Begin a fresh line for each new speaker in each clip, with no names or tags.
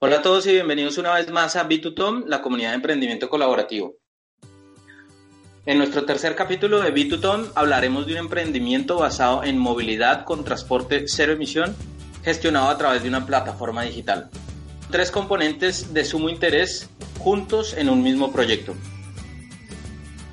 Hola a todos y bienvenidos una vez más a B2Tom, la comunidad de emprendimiento colaborativo. En nuestro tercer capítulo de B2Tom hablaremos de un emprendimiento basado en movilidad con transporte cero emisión gestionado a través de una plataforma digital. Tres componentes de sumo interés juntos en un mismo proyecto.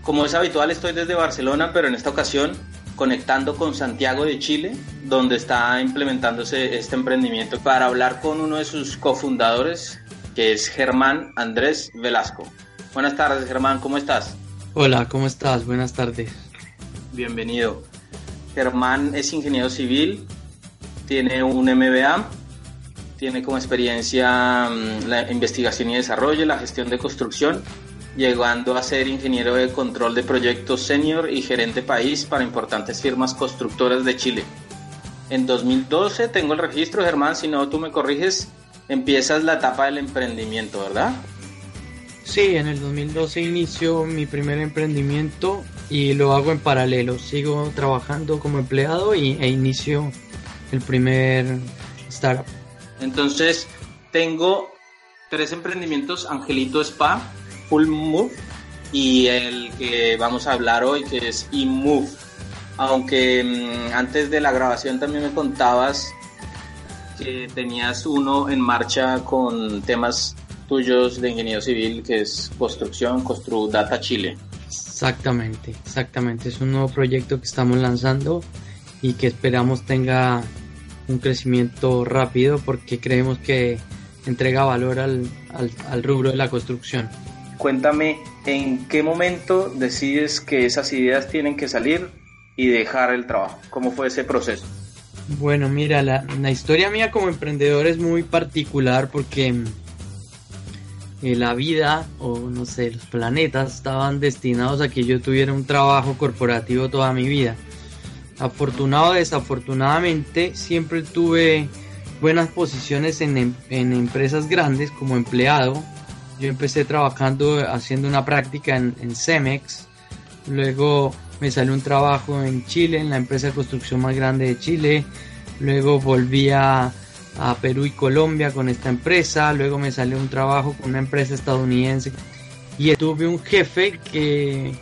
Como es habitual estoy desde Barcelona, pero en esta ocasión conectando con Santiago de Chile, donde está implementándose este emprendimiento, para hablar con uno de sus cofundadores, que es Germán Andrés Velasco. Buenas tardes, Germán, ¿cómo estás?
Hola, ¿cómo estás? Buenas tardes.
Bienvenido. Germán es ingeniero civil, tiene un MBA, tiene como experiencia mm, la investigación y desarrollo, la gestión de construcción llegando a ser ingeniero de control de proyectos senior y gerente país para importantes firmas constructoras de Chile. En 2012 tengo el registro, Germán, si no tú me corriges, empiezas la etapa del emprendimiento, ¿verdad?
Sí, en el 2012 inicio mi primer emprendimiento y lo hago en paralelo. Sigo trabajando como empleado y, e inicio el primer startup.
Entonces, tengo tres emprendimientos, Angelito Spa, Full Move y el que vamos a hablar hoy que es eMove. Aunque mm, antes de la grabación también me contabas que tenías uno en marcha con temas tuyos de ingeniería civil que es construcción, Constru Data Chile.
Exactamente, exactamente. Es un nuevo proyecto que estamos lanzando y que esperamos tenga un crecimiento rápido porque creemos que entrega valor al, al rubro de la construcción.
Cuéntame en qué momento decides que esas ideas tienen que salir y dejar el trabajo. ¿Cómo fue ese proceso?
Bueno, mira, la, historia mía como emprendedor es muy particular porque eh, la vida o no sé, los planetas estaban destinados a que yo tuviera un trabajo corporativo toda mi vida. Afortunado o desafortunadamente, siempre tuve buenas posiciones en, en empresas grandes como empleado yo empecé trabajando haciendo una práctica en, Cemex, luego me salió un trabajo en Chile, en la empresa de construcción más grande de Chile, luego volví a, Perú y Colombia con esta empresa, luego me salió un trabajo con una empresa estadounidense. Y tuve un jefe que,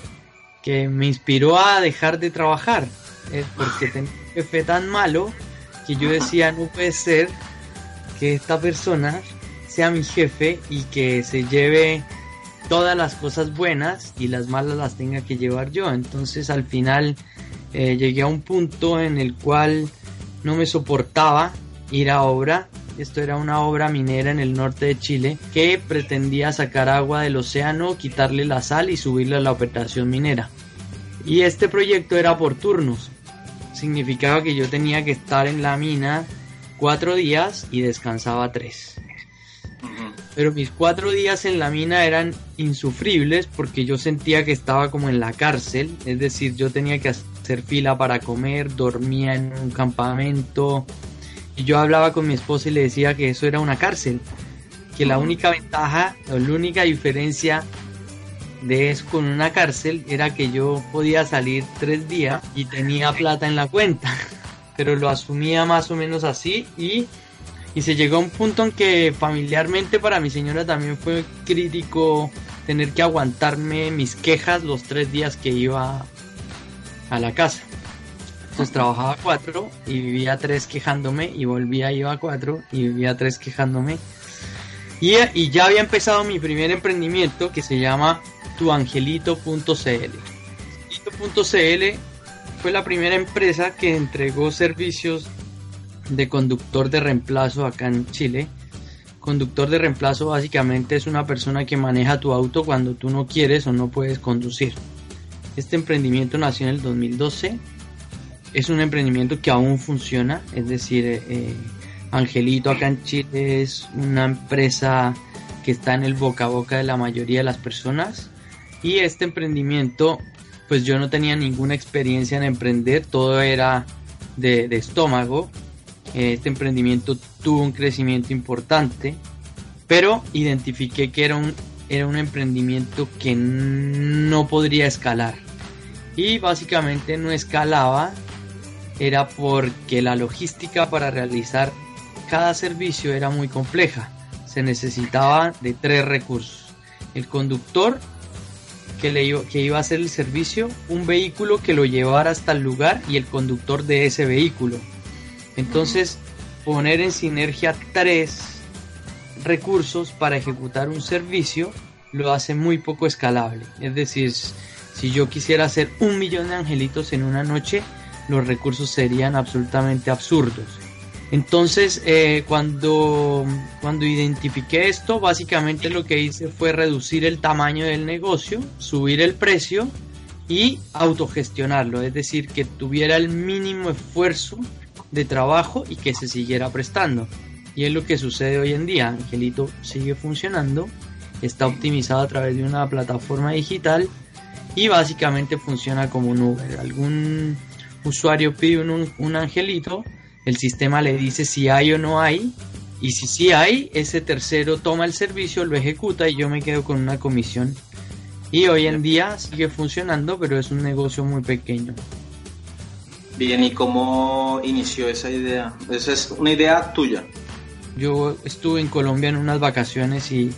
que me inspiró a dejar de trabajar, eh, porque tenía jefe tan malo que yo decía, no puede ser que esta persona sea mi jefe y que se lleve todas las cosas buenas y las malas las tenga que llevar yo. Entonces al final eh, llegué a un punto en el cual no me soportaba ir a obra. Esto era una obra minera en el norte de Chile que pretendía sacar agua del océano, quitarle la sal y subirle a la operación minera. Y este proyecto era por turnos. Significaba que yo tenía que estar en la mina cuatro días y descansaba tres. Pero mis cuatro días en la mina eran insufribles porque yo sentía que estaba como en la cárcel, es decir, yo tenía que hacer fila para comer, dormía en un campamento. Y yo hablaba con mi esposa y le decía que eso era una cárcel, que la única ventaja o la única diferencia de eso con una cárcel era que yo podía salir tres días y tenía plata en la cuenta, pero lo asumía más o menos así y y se llegó a un punto en que familiarmente para mi señora también fue crítico tener que aguantarme mis quejas los tres días que iba a la casa. Entonces trabajaba cuatro y vivía tres quejándome y volvía, iba a cuatro y vivía tres quejándome. Y, y ya había empezado mi primer emprendimiento que se llama tuangelito.cl. Angelito.cl fue la primera empresa que entregó servicios de conductor de reemplazo acá en Chile. Conductor de reemplazo básicamente es una persona que maneja tu auto cuando tú no quieres o no puedes conducir. Este emprendimiento nació en el 2012. Es un emprendimiento que aún funciona, es decir, eh, Angelito acá en Chile es una empresa que está en el boca a boca de la mayoría de las personas y este emprendimiento pues yo no tenía ninguna experiencia en emprender, todo era de, estómago. Este emprendimiento tuvo un crecimiento importante, pero identifiqué que era un, era un emprendimiento que no podría escalar. Y básicamente no escalaba, era porque la logística para realizar cada servicio era muy compleja. Se necesitaba de tres recursos. El conductor, que, le iba, que iba a hacer el servicio, un vehículo que lo llevara hasta el lugar y el conductor de ese vehículo. Entonces, poner en sinergia tres recursos para ejecutar un servicio lo hace muy poco escalable. Es decir, si yo quisiera hacer un millón de angelitos en una noche, los recursos serían absolutamente absurdos. Entonces, eh, cuando, cuando identifiqué esto, básicamente lo que hice fue reducir el tamaño del negocio, subir el precio y autogestionarlo, es decir, que tuviera el mínimo esfuerzo de trabajo y que se siguiera prestando. Y es lo que sucede hoy en día. Angelito sigue funcionando, está optimizado a través de una plataforma digital y básicamente funciona como un Uber. Algún usuario pide un, un angelito el sistema le dice si hay o no hay, y si sí hay, ese tercero toma el servicio, lo ejecuta y yo me quedo con una comisión. Y hoy en día sigue funcionando, pero es un negocio muy pequeño.
Bien, ¿y cómo inició esa idea? Esa es una idea tuya.
Yo estuve en Colombia en unas vacaciones y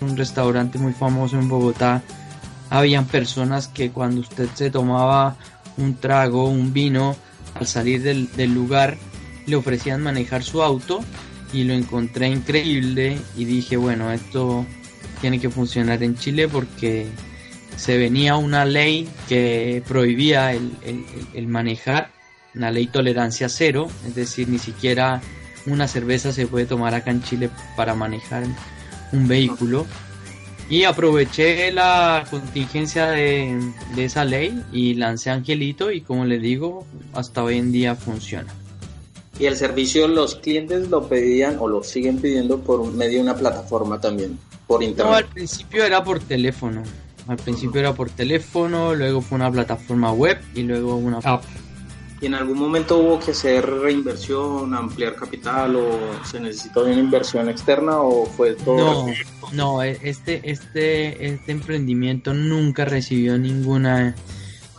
en un restaurante muy famoso en Bogotá habían personas que cuando usted se tomaba un trago, un vino, al salir del, lugar, le ofrecían manejar su auto y lo encontré increíble y dije, bueno, esto tiene que funcionar en Chile porque se venía una ley que prohibía el, manejar, una ley tolerancia cero, es decir, ni siquiera una cerveza se puede tomar acá en Chile para manejar un vehículo. Y aproveché la contingencia de, de esa ley y lancé Angelito y como les digo, hasta hoy en día funciona
y el servicio los clientes lo pedían o lo siguen pidiendo por medio de una plataforma también, por internet. No,
al principio era por teléfono. Al principio era por teléfono, luego fue una plataforma web y luego una app.
¿Y en algún momento hubo que hacer reinversión, ampliar capital o se necesitó una inversión externa o fue todo?
No, no, e, este, este, este emprendimiento nunca recibió ninguna,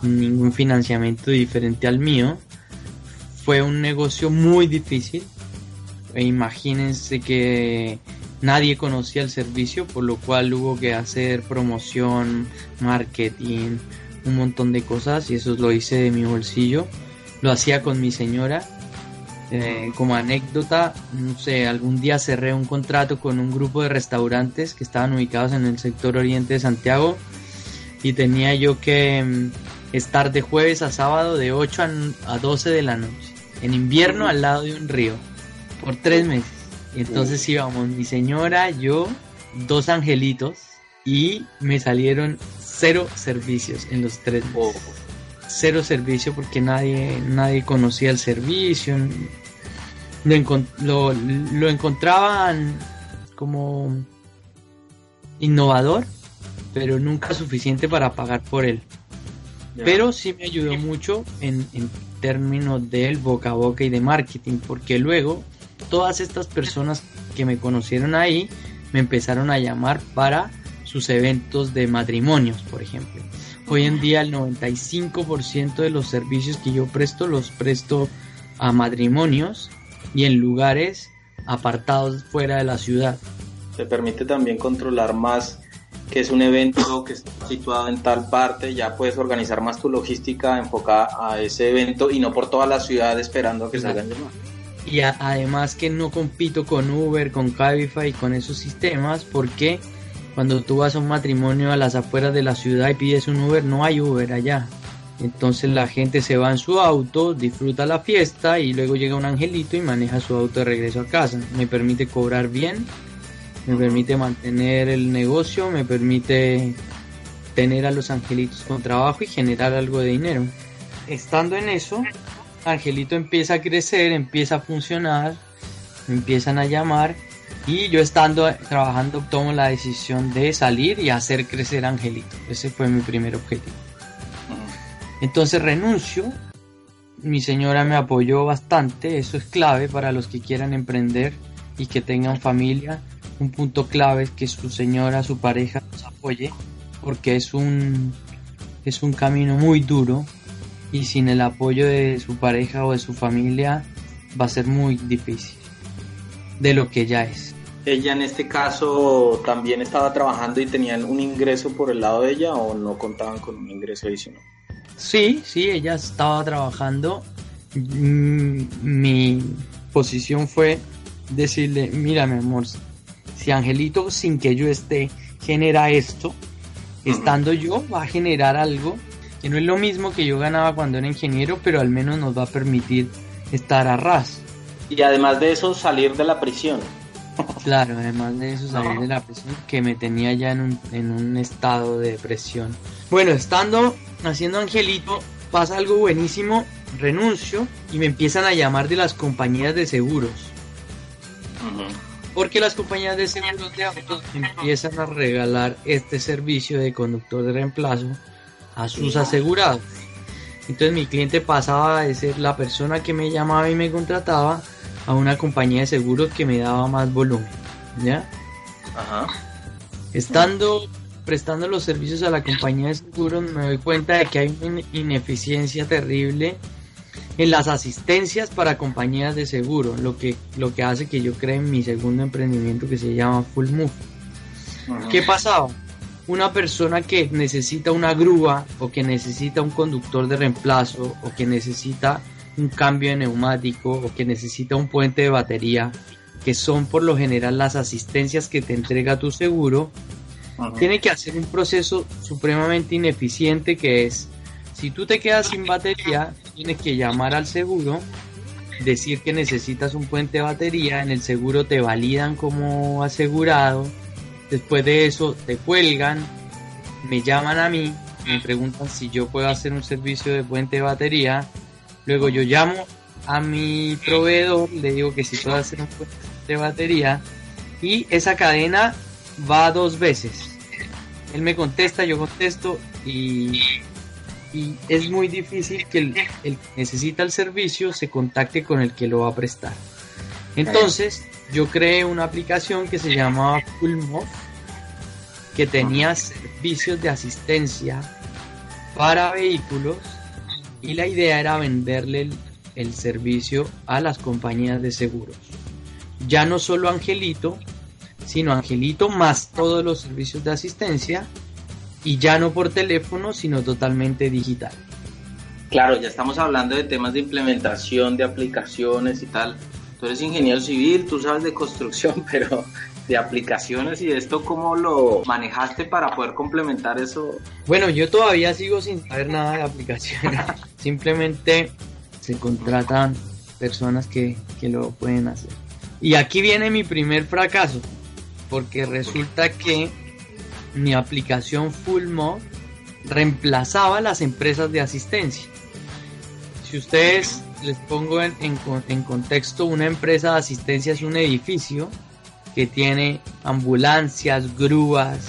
ningún financiamiento diferente al mío fue un negocio muy difícil. E imagínense que nadie conocía el servicio, por lo cual hubo que hacer promoción, marketing, un montón de cosas y eso lo hice de mi bolsillo. Lo hacía con mi señora. Eh, como anécdota, no sé, algún día cerré un contrato con un grupo de restaurantes que estaban ubicados en el sector oriente de Santiago y tenía yo que mm, estar de jueves a sábado de 8 a 12 de la noche en invierno al lado de un río por tres meses. Y entonces íbamos mi señora, yo, dos angelitos y me salieron cero servicios en los tres meses. Cero servicio porque nadie, nadie conocía el servicio. Lo, lo, encontraban como innovador, pero nunca suficiente para pagar por él. Pero sí me ayudó mucho en, en términos del boca a boca y de marketing, porque luego todas estas personas que me conocieron ahí me empezaron a llamar para sus eventos de matrimonios, por ejemplo. Hoy en día el 95% de los servicios que yo presto los presto a matrimonios y en lugares apartados fuera de la ciudad.
Te permite también controlar más que es un evento que está situado en tal parte, ya puedes organizar más tu logística enfocada a ese evento y no por toda la ciudad esperando a que salgan llamadas.
Y además que no compito con Uber, con Cabify, con esos sistemas, porque cuando tú vas a un matrimonio a las afueras de la ciudad y pides un Uber, no hay Uber allá. Entonces la gente se va en su auto, disfruta la fiesta y luego llega un angelito y maneja su auto de regreso a casa. Me permite cobrar bien me permite mantener el negocio, me permite tener a los angelitos con trabajo y generar algo de dinero. Estando en eso, Angelito empieza a crecer, empieza a funcionar me empiezan a llamar y yo estando trabajando tomo la decisión de salir y hacer crecer Angelito. Ese fue mi primer objetivo. Entonces renuncio. Mi señora me apoyó bastante. Eso es clave para los que quieran emprender y que tengan familia. Un punto clave es que su señora, su pareja nos apoye porque es un es un camino muy duro y sin el apoyo de su pareja o de su familia va a ser muy difícil de lo que ya es.
¿Ella en este caso también estaba trabajando y tenían un ingreso por el lado de ella o no contaban con un ingreso adicional?
Sí, sí, ella estaba trabajando. Mm, mi posición fue decirle, mira mi amor, si Angelito sin que yo esté genera esto, estando yo va a generar algo que no es lo mismo que yo ganaba cuando era ingeniero, pero al menos nos va a permitir estar a ras.
Y además de eso, salir de la prisión.
Claro, además de eso, salir de la prisión que me tenía ya en un, en un estado de depresión. Bueno, estando haciendo Angelito, pasa algo buenísimo, renuncio y me empiezan a llamar de las compañías de seguros. Porque las compañías de seguros de autos empiezan a regalar este servicio de conductor de reemplazo a sus asegurados. Entonces mi cliente pasaba de ser la persona que me llamaba y me contrataba a una compañía de seguros que me daba más volumen. ¿Ya? Ajá. Estando prestando los servicios a la compañía de seguros me doy cuenta de que hay una ineficiencia terrible en las asistencias para compañías de seguro, lo que, lo que hace que yo cree en mi segundo emprendimiento que se llama Full Move. ¿Qué pasaba? una persona que necesita una grúa o que necesita un conductor de reemplazo o que necesita un cambio de neumático o que necesita un puente de batería, que son por lo general las asistencias que te entrega tu seguro, tiene que hacer un proceso supremamente ineficiente que es, si tú te quedas sin batería, tienes que llamar al seguro, decir que necesitas un puente de batería, en el seguro te validan como asegurado, Después de eso te cuelgan, me llaman a mí, me preguntan si yo puedo hacer un servicio de puente de batería. Luego yo llamo a mi proveedor, le digo que si puedo hacer un puente de batería. Y esa cadena va dos veces. Él me contesta, yo contesto y, es muy difícil que el, que necesita el servicio se contacte con el que lo va a prestar. Entonces, yo creé una aplicación que se llamaba Fullmove, que tenía servicios de asistencia para vehículos y la idea era venderle el, servicio a las compañías de seguros. Ya no solo Angelito, sino Angelito más todos los servicios de asistencia y ya no por teléfono, sino totalmente digital.
Claro, ya estamos hablando de temas de implementación de aplicaciones y tal tú eres ingeniero civil, tú sabes de construcción, pero de aplicaciones y esto, ¿cómo lo manejaste para poder complementar eso?
Bueno, yo todavía sigo sin saber nada de aplicaciones. Simplemente se contratan personas que, que lo pueden hacer. Y aquí viene mi primer fracaso, porque resulta que mi aplicación FullMod reemplazaba las empresas de asistencia. Si ustedes les pongo en, en, contexto, una empresa de asistencia es un edificio que tiene ambulancias, grúas,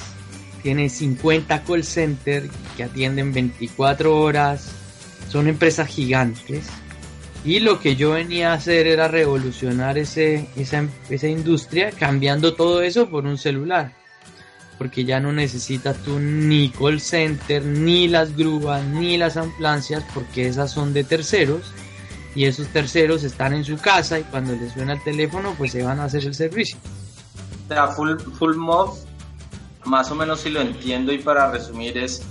tiene 50 call centers que atienden 24 horas, son empresas gigantes. Y lo que yo venía a hacer era revolucionar ese, esa, esa industria cambiando todo eso por un celular. Porque ya no necesitas tú ni call center, ni las grúas, ni las ambulancias, porque esas son de terceros y esos terceros están en su casa y cuando les suena el teléfono pues se van a hacer el servicio.
O sea, full, full mod, más o menos si lo entiendo y para resumir es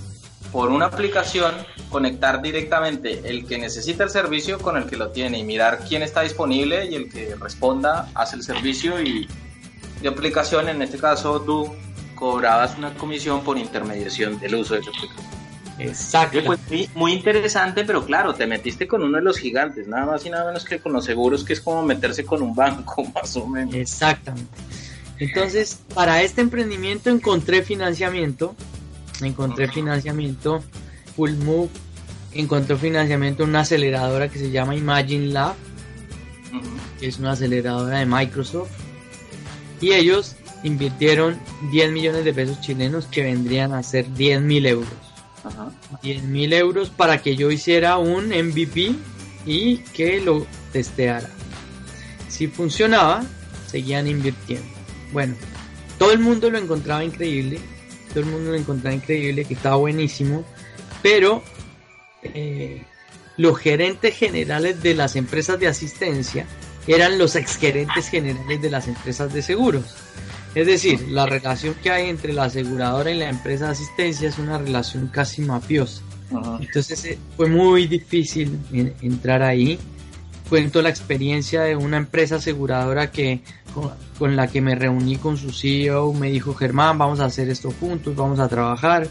por una aplicación conectar directamente el que necesita el servicio con el que lo tiene y mirar quién está disponible y el que responda hace el servicio y de aplicación, en este caso tú cobrabas una comisión por intermediación del uso de esa aplicación.
Exacto.
Pues muy, interesante, pero claro, te metiste con uno de los gigantes, nada más y nada menos que con los seguros, que es como meterse con un banco, más o menos.
Exactamente. Entonces, para este emprendimiento encontré financiamiento, encontré financiamiento Full Move, encontré financiamiento en una aceleradora que se llama Imagine Lab. que es una aceleradora de Microsoft. Y ellos invirtieron 10 millones de pesos chilenos que vendrían a ser 10 mil euros. 10 mil euros para que yo hiciera un MVP y que lo testeara. Si funcionaba, seguían invirtiendo. Bueno, todo el mundo lo encontraba increíble, todo el mundo lo encontraba increíble, que estaba buenísimo, pero eh, los gerentes generales de las empresas de asistencia eran los exgerentes generales de las empresas de seguros. Es decir, la relación que hay entre la aseguradora y la empresa de asistencia es una relación casi mafiosa. Entonces eh, fue muy difícil entrar ahí. Cuento la experiencia de una empresa aseguradora que con, la que me reuní con su CEO, me dijo Germán, vamos a hacer esto juntos, vamos a trabajar.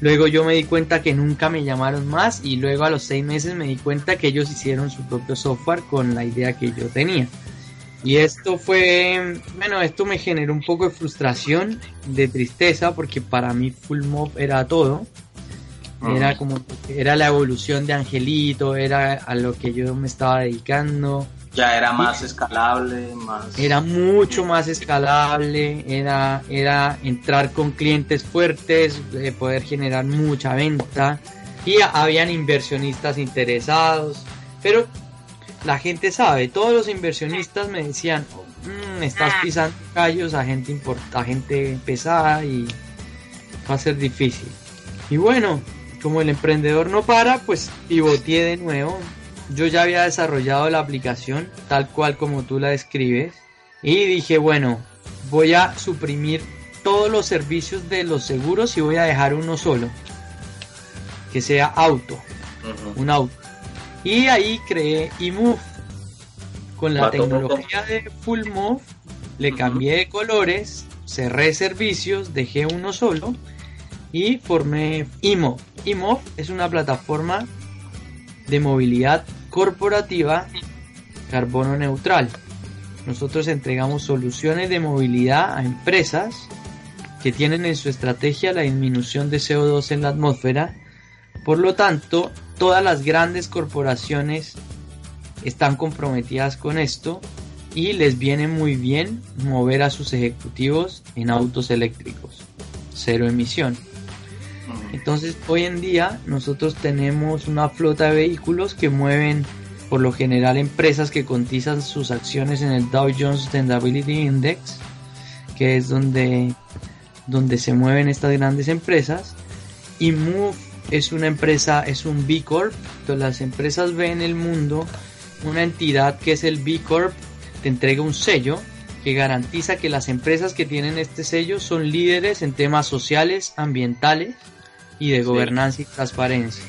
Luego yo me di cuenta que nunca me llamaron más y luego a los seis meses me di cuenta que ellos hicieron su propio software con la idea que yo tenía. Y esto fue, bueno, esto me generó un poco de frustración, de tristeza, porque para mí Full Mob era todo. Era como, era la evolución de Angelito, era a lo que yo me estaba dedicando.
Ya era más escalable, más...
Era mucho más escalable, era, era entrar con clientes fuertes, eh, poder generar mucha venta. Y habían inversionistas interesados. Pero la gente sabe, todos los inversionistas me decían, mmm, estás ah. pisando callos a gente, a gente pesada y va a ser difícil. Y bueno, como el emprendedor no para, pues pivoteé de nuevo. Yo ya había desarrollado la aplicación tal cual como tú la describes y dije, bueno, voy a suprimir todos los servicios de los seguros y voy a dejar uno solo, que sea auto, un auto. Y ahí creé eMove. Con la tecnología de Full Move, le cambié de colores, cerré servicios, dejé uno solo y formé eMove. eMove es una plataforma de movilidad corporativa carbono neutral. Nosotros entregamos soluciones de movilidad a empresas que tienen en su estrategia la disminución de CO2 en la atmósfera. Por lo tanto, todas las grandes corporaciones están comprometidas con esto y les viene muy bien mover a sus ejecutivos en autos eléctricos, cero emisión. Entonces hoy en día nosotros tenemos una flota de vehículos que mueven por lo general empresas que cotizan sus acciones en el Dow Jones Sustainability Index, que es donde, donde se mueven estas grandes empresas, y Move es una empresa, es un B Corp. Entonces las empresas ven en el mundo una entidad que es el B Corp, te entrega un sello que garantiza que las empresas que tienen este sello son líderes en temas sociales, ambientales y de gobernanza y transparencia.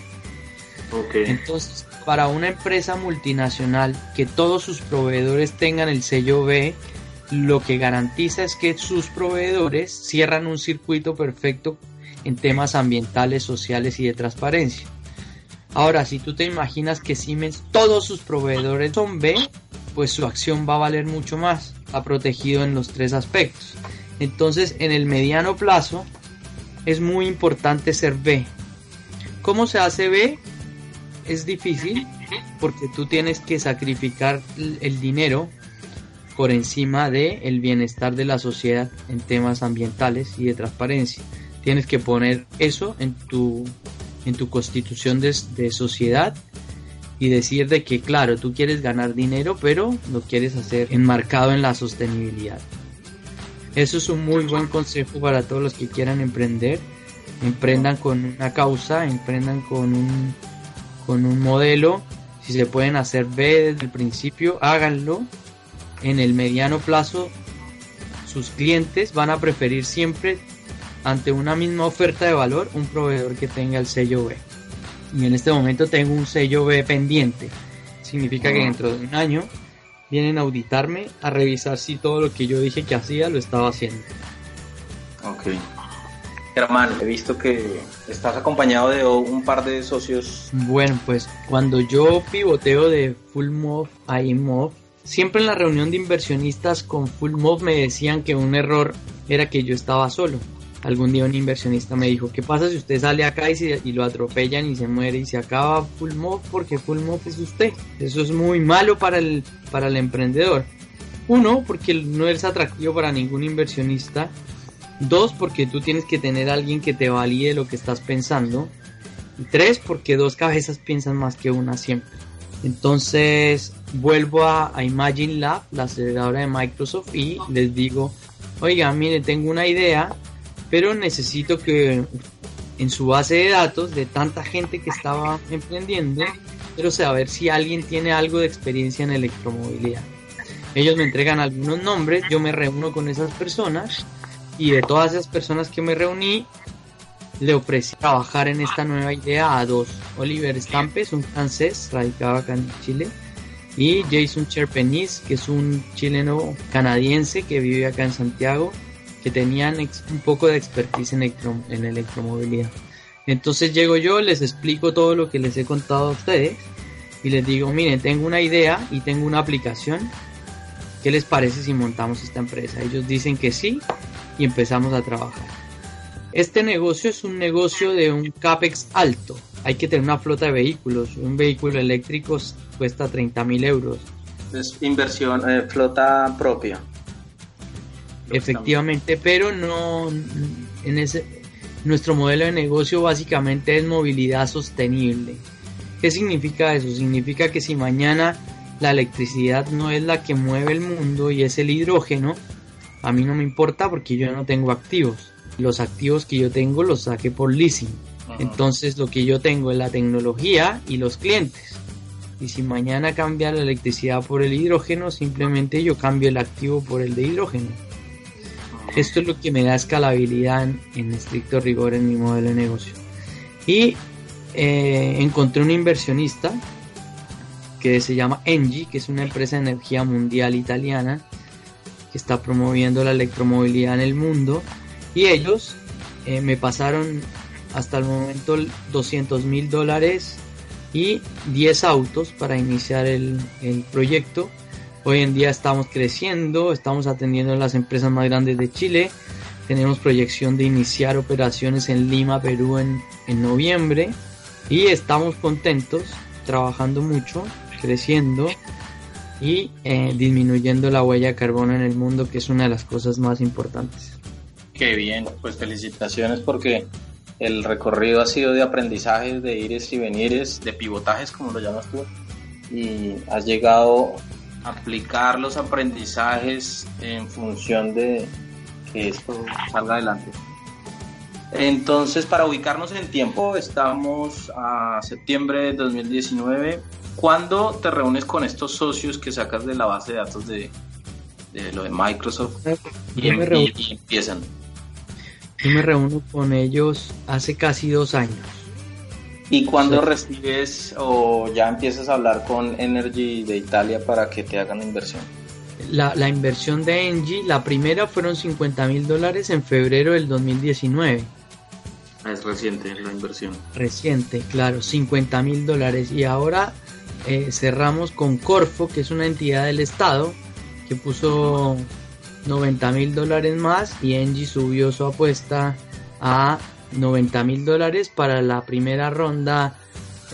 Entonces, para una empresa multinacional que todos sus proveedores tengan el sello B, lo que garantiza es que sus proveedores cierran un circuito perfecto en temas ambientales, sociales y de transparencia. Ahora, si tú te imaginas que Siemens, todos sus proveedores son B, pues su acción va a valer mucho más. Ha protegido en los tres aspectos. Entonces, en el mediano plazo, es muy importante ser B. ¿Cómo se hace B? Es difícil porque tú tienes que sacrificar el dinero por encima de el bienestar de la sociedad en temas ambientales y de transparencia tienes que poner eso en tu, en tu constitución de, sociedad y decir de que claro, tú quieres ganar dinero, pero lo quieres hacer enmarcado en la sostenibilidad. Eso es un muy buen consejo para todos los que quieran emprender. Emprendan con una causa, emprendan con un, con un modelo. Si se pueden hacer B desde el principio, háganlo. En el mediano plazo, sus clientes van a preferir siempre ante una misma oferta de valor un proveedor que tenga el sello B. Y en este momento tengo un sello B pendiente. Significa que dentro de un año vienen a auditarme a revisar si todo lo que yo dije que hacía lo estaba haciendo.
Ok. Germán, he visto que estás acompañado de un par de socios.
Bueno, pues cuando yo pivoteo de Full Move a IMOV, siempre en la reunión de inversionistas con Full Move me decían que un error era que yo estaba solo algún día un inversionista me dijo, ¿qué pasa si usted sale acá y, y lo atropellan y se muere y se acaba Full Move porque Full Move es usted? Eso es muy malo para el, para el emprendedor. Uno, porque no es atractivo para ningún inversionista. Dos, porque tú tienes que tener alguien que te valide lo que estás pensando. Y tres, porque dos cabezas piensan más que una siempre. Entonces vuelvo a, a Imagine Lab, la aceleradora de Microsoft, y les digo, oiga, mire, tengo una idea, pero necesito que en su base de datos de tanta gente que estaba emprendiendo, quiero saber si alguien tiene algo de experiencia en electromovilidad. Ellos me entregan algunos nombres, yo me reúno con esas personas y de todas esas personas que me reuní, le ofrecí trabajar en esta nueva idea a dos. Oliver Stampes, un francés radicado acá en Chile, y Jason Cherpenis, que es un chileno canadiense que vive acá en Santiago, que tenían un poco de expertise en, en electromovilidad. Entonces llego yo, les explico todo lo que les he contado a ustedes y les digo, miren, tengo una idea y tengo una aplicación. ¿Qué les parece si montamos esta empresa? Ellos dicen que sí y empezamos a trabajar. Este negocio es un negocio de un CAPEX alto. Hay que tener una flota de vehículos. Un vehículo eléctrico cuesta 30 mil euros.
Es inversión, eh, flota propia.
Efectivamente, pero no en ese nuestro modelo de negocio básicamente es movilidad sostenible. ¿Qué significa eso? Significa que si mañana la electricidad no es la que mueve el mundo y es el hidrógeno, a mí no me importa porque yo no tengo activos. Los activos que yo tengo los saqué por leasing. Entonces lo que yo tengo es la tecnología y los clientes. Y si mañana cambia la electricidad por el hidrógeno, simplemente yo cambio el activo por el de hidrógeno. Esto es lo que me da escalabilidad en, estricto rigor en mi modelo de negocio. Y eh, encontré un inversionista que se llama Engie, que es una empresa de energía mundial italiana que está promoviendo la electromovilidad en el mundo. Y ellos eh, me pasaron hasta el momento 200 mil dólares y 10 autos para iniciar el, el proyecto Hoy en día estamos creciendo, estamos atendiendo a las empresas más grandes de Chile. Tenemos proyección de iniciar operaciones en Lima, Perú en, noviembre. Y estamos contentos, trabajando mucho, creciendo y eh, disminuyendo la huella de carbono en el mundo, que es una de las cosas más importantes.
Qué bien, pues felicitaciones porque el recorrido ha sido de aprendizajes, de ires y venires, de pivotajes, como lo llamas tú, y has llegado aplicar los aprendizajes en función de que esto salga adelante. Entonces, para ubicarnos en tiempo, estamos a septiembre de 2019. ¿Cuándo te reúnes con estos socios que sacas de la base de datos de, lo de Microsoft y, em, y empiezan?
Yo me reúno con ellos hace casi dos años.
¿Y cuándo recibes o ya empiezas a hablar con Energy de Italia para que te hagan la inversión?
La, inversión de Engie, la primera fueron 50 mil dólares en febrero del 2019.
Ah, es reciente la inversión.
Reciente, claro, 50 mil dólares. Y ahora eh, cerramos con Corfo, que es una entidad del Estado, que puso 90 mil dólares más y Engie subió su apuesta a 90 mil dólares para la primera ronda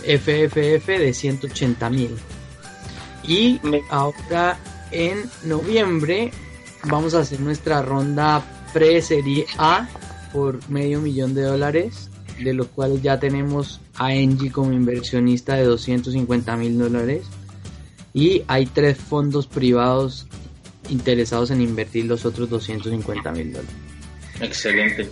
FFF de 180 mil. Y ahora en noviembre vamos a hacer nuestra ronda pre-serie A por medio millón de dólares, de los cuales ya tenemos a Engie como inversionista de 250 mil dólares. Y hay tres fondos privados interesados en invertir los otros 250 mil dólares.
Excelente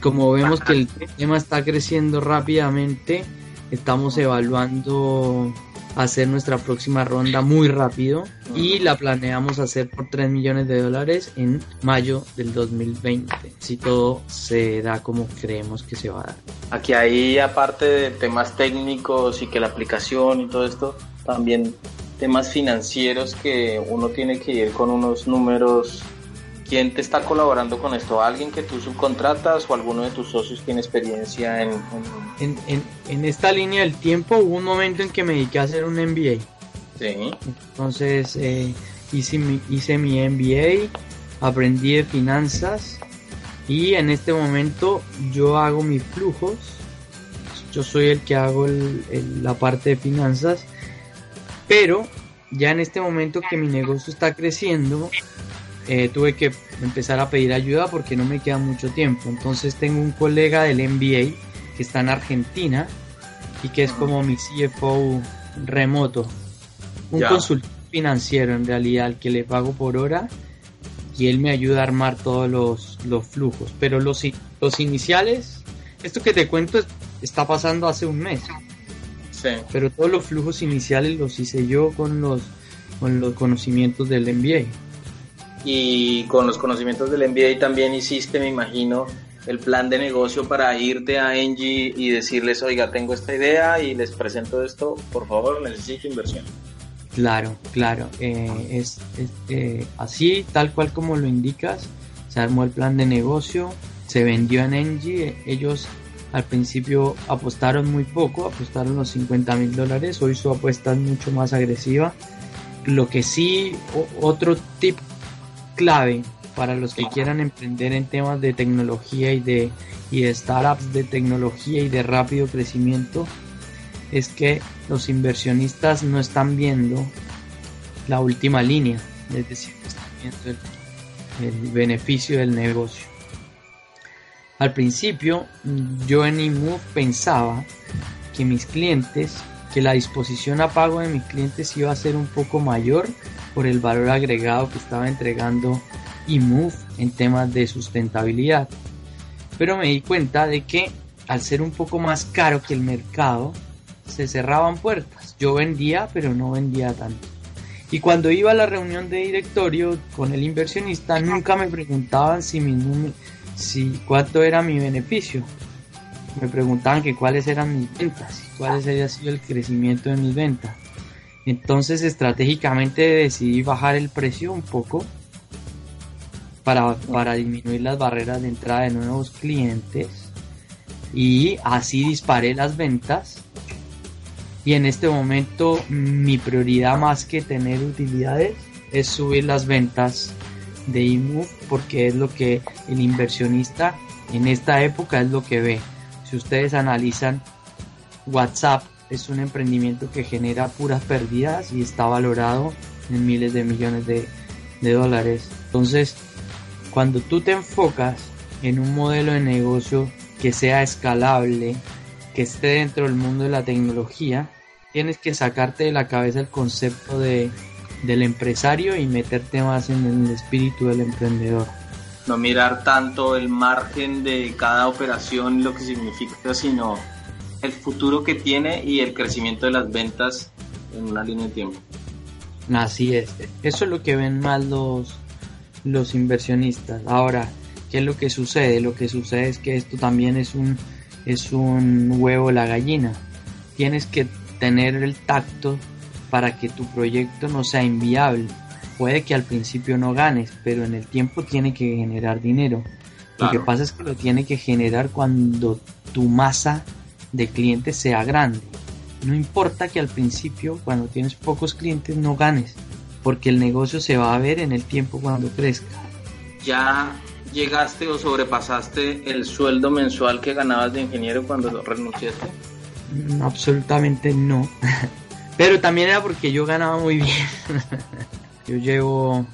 como vemos que el tema está creciendo rápidamente, estamos evaluando hacer nuestra próxima ronda muy rápido y la planeamos hacer por 3 millones de dólares en mayo del 2020, si todo se da como creemos que se va a dar.
Aquí hay, aparte de temas técnicos y que la aplicación y todo esto, también temas financieros que uno tiene que ir con unos números ¿Quién te está colaborando con esto? ¿Alguien que tú subcontratas o alguno de tus socios tiene experiencia en,
en... esta línea del tiempo hubo un momento en que me dediqué a hacer un MBA.
Sí.
Entonces eh, hice, mi, hice mi MBA, aprendí de finanzas Y en este momento yo hago mis flujos. Yo soy el que hago la parte de finanzas. Pero ya en este momento que mi negocio está creciendo, eh, tuve que empezar a pedir ayuda porque no me queda mucho tiempo. Entonces tengo un colega del MBA que está en Argentina y que es como mi CFO remoto. Un consultor financiero en realidad al que le pago por hora y él me ayuda a armar todos los, los flujos. Pero los, los iniciales, esto que te cuento está pasando hace un mes. Pero todos los flujos iniciales los hice yo con los, con los conocimientos del MBA.
Y con los conocimientos del MBA también hiciste, me imagino, el plan de negocio para irte a Engie y decirles, oiga, tengo esta idea y les presento esto, por favor, necesito inversión.
Claro, claro, eh, es, eh, así, tal cual como lo indicas, se armó el plan de negocio, se vendió en Engie, ellos al principio apostaron muy poco, apostaron los 50 mil dólares, hoy su apuesta es mucho más agresiva. Lo que sí, otro tip clave para los que quieran emprender en temas de tecnología y de, y startups de tecnología y de rápido crecimiento es que los inversionistas no están viendo la última línea, es decir, están viendo el beneficio del negocio. Al principio, yo en eMove pensaba que mis clientes, que la disposición a pago de mis clientes iba a ser un poco mayor por el valor agregado que estaba entregando eMove en temas de sustentabilidad. Pero me di cuenta de que al ser un poco más caro que el mercado, se cerraban puertas. Yo vendía, pero no vendía tanto. Y cuando iba a la reunión de directorio con el inversionista, nunca me preguntaban si mi si cuánto era mi beneficio. Me preguntaban que cuáles eran mis ventas, cuáles había sido el crecimiento de mis ventas. Entonces estratégicamente decidí bajar el precio un poco para, para disminuir las barreras de entrada de nuevos clientes y así disparé las ventas y en este momento mi prioridad más que tener utilidades es subir las ventas de IMUV porque es lo que el inversionista en esta época es lo que ve. Si ustedes analizan WhatsApp es un emprendimiento que genera puras pérdidas y está valorado en miles de millones de, de dólares. Entonces, cuando tú te enfocas en un modelo de negocio que sea escalable, que esté dentro del mundo de la tecnología, tienes que sacarte de la cabeza el concepto de del empresario y meterte más en el espíritu del emprendedor.
No mirar tanto el margen de cada operación, lo que significa, sino el futuro que tiene y el crecimiento de las ventas en una línea de tiempo.
Así es, eso es lo que ven más los, los inversionistas. Ahora, ¿qué es lo que sucede? Lo que sucede es que esto también es un, es un huevo la gallina. Tienes que tener el tacto para que tu proyecto no sea inviable. Puede que al principio no ganes, pero en el tiempo tiene que generar dinero. Lo que pasa es que lo tiene que generar cuando tu masa de clientes sea grande. No importa que al principio, cuando tienes pocos clientes, no ganes, porque el negocio se va a ver en el tiempo cuando crezca.
¿Ya llegaste o sobrepasaste el sueldo mensual que ganabas de ingeniero cuando renunciaste?
Mm, absolutamente no. Pero también era porque yo ganaba muy bien. yo llevo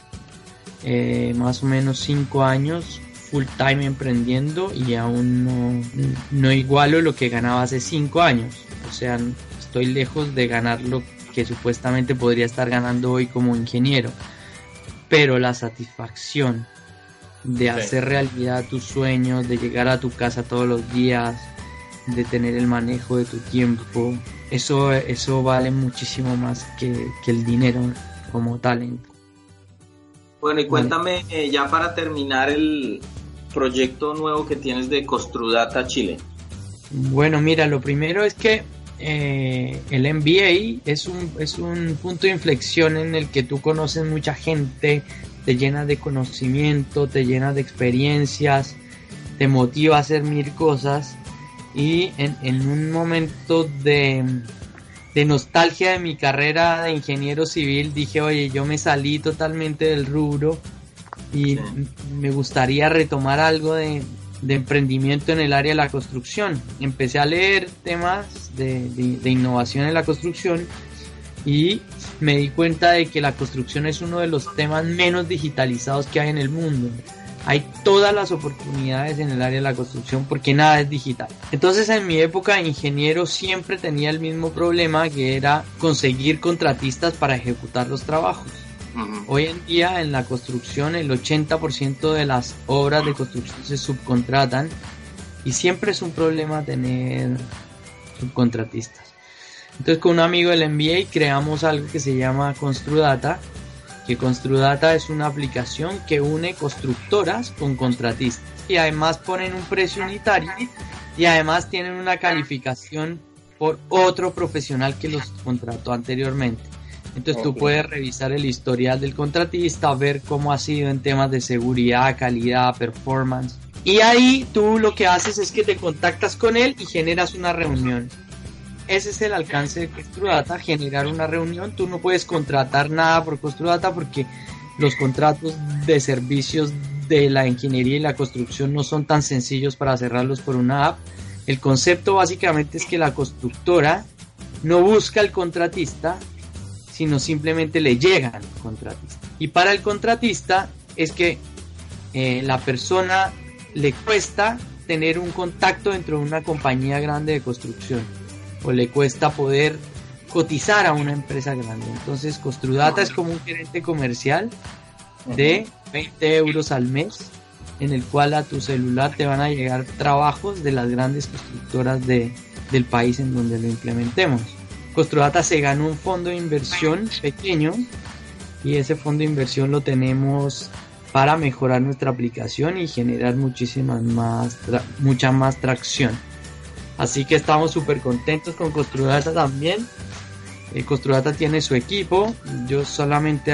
eh, más o menos 5 años full time emprendiendo y aún no, no igualo lo que ganaba hace 5 años. O sea, estoy lejos de ganar lo que supuestamente podría estar ganando hoy como ingeniero. Pero la satisfacción de hacer realidad tus sueños, de llegar a tu casa todos los días, de tener el manejo de tu tiempo, eso, eso vale muchísimo más que, el dinero como talento.
Bueno, y cuéntame eh, ya para terminar el proyecto nuevo que tienes de Costrudata Chile.
Bueno, mira, lo primero es que eh, el MBA es un, es un punto de inflexión en el que tú conoces mucha gente, te llenas de conocimiento, te llenas de experiencias, te motiva a hacer mil cosas y en, un momento de, nostalgia de mi carrera de ingeniero civil dije, oye, yo me salí totalmente del rubro y me gustaría retomar algo de, emprendimiento en el área de la construcción. Empecé a leer temas de, de, innovación en la construcción y me di cuenta de que la construcción es uno de los temas menos digitalizados que hay en el mundo. Hay todas las oportunidades en el área de la construcción porque nada es digital. Entonces en mi época de ingeniero siempre tenía el mismo problema que era conseguir contratistas para ejecutar los trabajos. Hoy en día en la construcción el 80% de las obras de construcción se subcontratan y siempre es un problema tener subcontratistas. Entonces con un amigo del MBA creamos algo que se llama Construdata, que Construdata es una aplicación que une constructoras con contratistas y además ponen un precio unitario y además tienen una calificación por otro profesional que los contrató anteriormente. Entonces tú puedes revisar el historial del contratista, ver cómo ha sido en temas de seguridad, calidad, performance. Y ahí tú lo que haces es que te contactas con él y generas una reunión. Ese es el alcance de Costrudata, generar una reunión. Tú no puedes contratar nada por Costrudata porque los contratos de servicios de la ingeniería y la construcción no son tan sencillos para cerrarlos por una app. El concepto básicamente es que la constructora no busca el contratista, sino simplemente le llegan al contratista. Y para el contratista es que eh, la persona le cuesta tener un contacto dentro de una compañía grande de construcción o le cuesta poder cotizar a una empresa grande. Entonces Construdata es como un gerente comercial de 20 euros al mes en el cual a tu celular te van a llegar trabajos de las grandes constructoras de, del país en donde lo implementemos. Construdata se ganó un fondo de inversión pequeño y ese fondo de inversión lo tenemos para mejorar nuestra aplicación y generar muchísimas más, mucha más tracción. Así que estamos súper contentos con Construdata también. Eh, Construdata tiene su equipo, yo solamente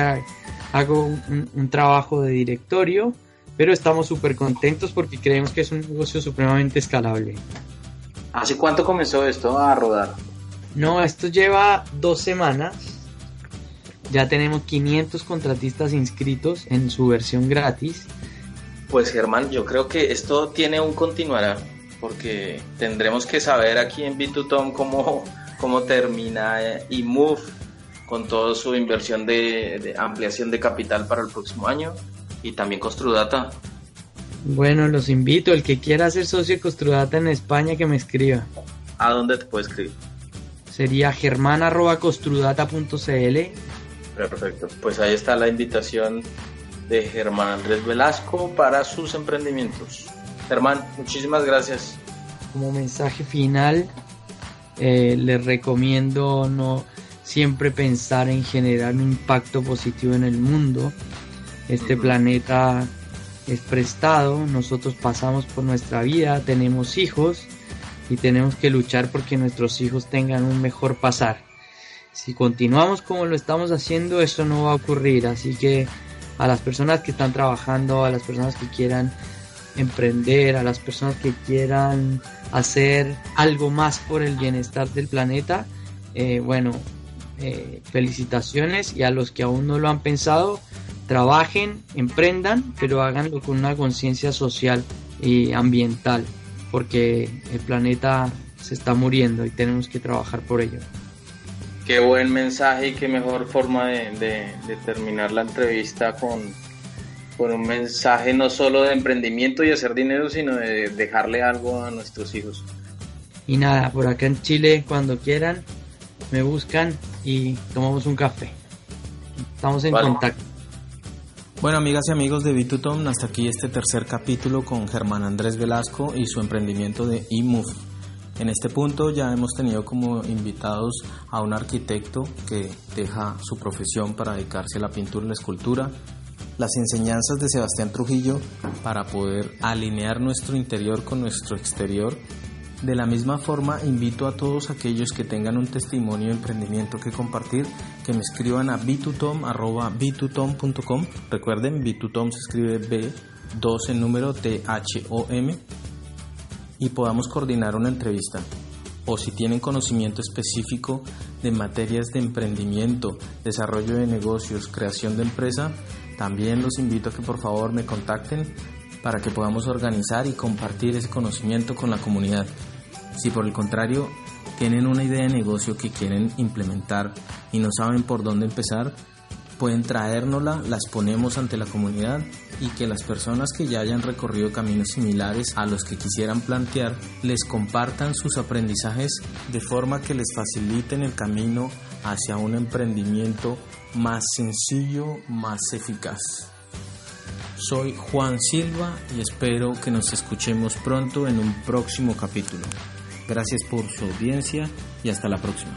hago un, un trabajo de directorio, pero estamos súper contentos porque creemos que es un negocio supremamente escalable.
¿Hace cuánto comenzó esto a rodar?
No, esto lleva dos semanas. Ya tenemos 500 contratistas inscritos en su versión gratis.
Pues Germán, yo creo que esto tiene un continuará, porque tendremos que saber aquí en B2Tom cómo, cómo termina eMove con toda su inversión de, de, ampliación de capital para el próximo año y también Construdata.
Bueno, los invito, el que quiera ser socio de Construdata en España que me escriba.
¿A dónde te puedo escribir?
Sería germán.costrodata.cl.
Perfecto, pues ahí está la invitación de Germán Andrés Velasco para sus emprendimientos. Germán, muchísimas gracias.
Como mensaje final, eh, les recomiendo no siempre pensar en generar un impacto positivo en el mundo. Este planeta es prestado, nosotros pasamos por nuestra vida, tenemos hijos y tenemos que luchar porque nuestros hijos tengan un mejor pasar. Si continuamos como lo estamos haciendo, eso no va a ocurrir. Así que a las personas que están trabajando, a las personas que quieran emprender, a las personas que quieran hacer algo más por el bienestar del planeta, eh, bueno, eh, felicitaciones y a los que aún no lo han pensado, trabajen, emprendan, pero háganlo con una conciencia social y ambiental porque el planeta se está muriendo y tenemos que trabajar por ello.
Qué buen mensaje y qué mejor forma de, terminar la entrevista con, con, un mensaje no solo de emprendimiento y hacer dinero, sino de dejarle algo a nuestros hijos.
Y nada, por acá en Chile, cuando quieran, me buscan y tomamos un café. Estamos en contacto.
Bueno, amigas y amigos de Bitutom, hasta aquí este tercer capítulo con Germán Andrés Velasco y su emprendimiento de eMove. En este punto ya hemos tenido como invitados a un arquitecto que deja su profesión para dedicarse a la pintura y la escultura, las enseñanzas de Sebastián Trujillo para poder alinear nuestro interior con nuestro exterior de la misma forma, invito a todos aquellos que tengan un testimonio de emprendimiento que compartir, que me escriban a bitutom.com. Recuerden, bitutom se escribe B, 2 en número T-H-O-M y podamos coordinar una entrevista. O si tienen conocimiento específico de materias de emprendimiento, desarrollo de negocios, creación de empresa, También los invito a que por favor me contacten para que podamos organizar y compartir ese conocimiento con la comunidad. Si por el contrario tienen una idea de negocio que quieren implementar y no saben por dónde empezar, pueden traérnosla, las ponemos ante la comunidad y que las personas que ya hayan recorrido caminos similares a los que quisieran plantear les compartan sus aprendizajes de forma que les faciliten el camino hacia un emprendimiento más sencillo, más eficaz. Soy Juan Silva y espero que nos escuchemos pronto en un próximo capítulo. Gracias por su audiencia y hasta la próxima.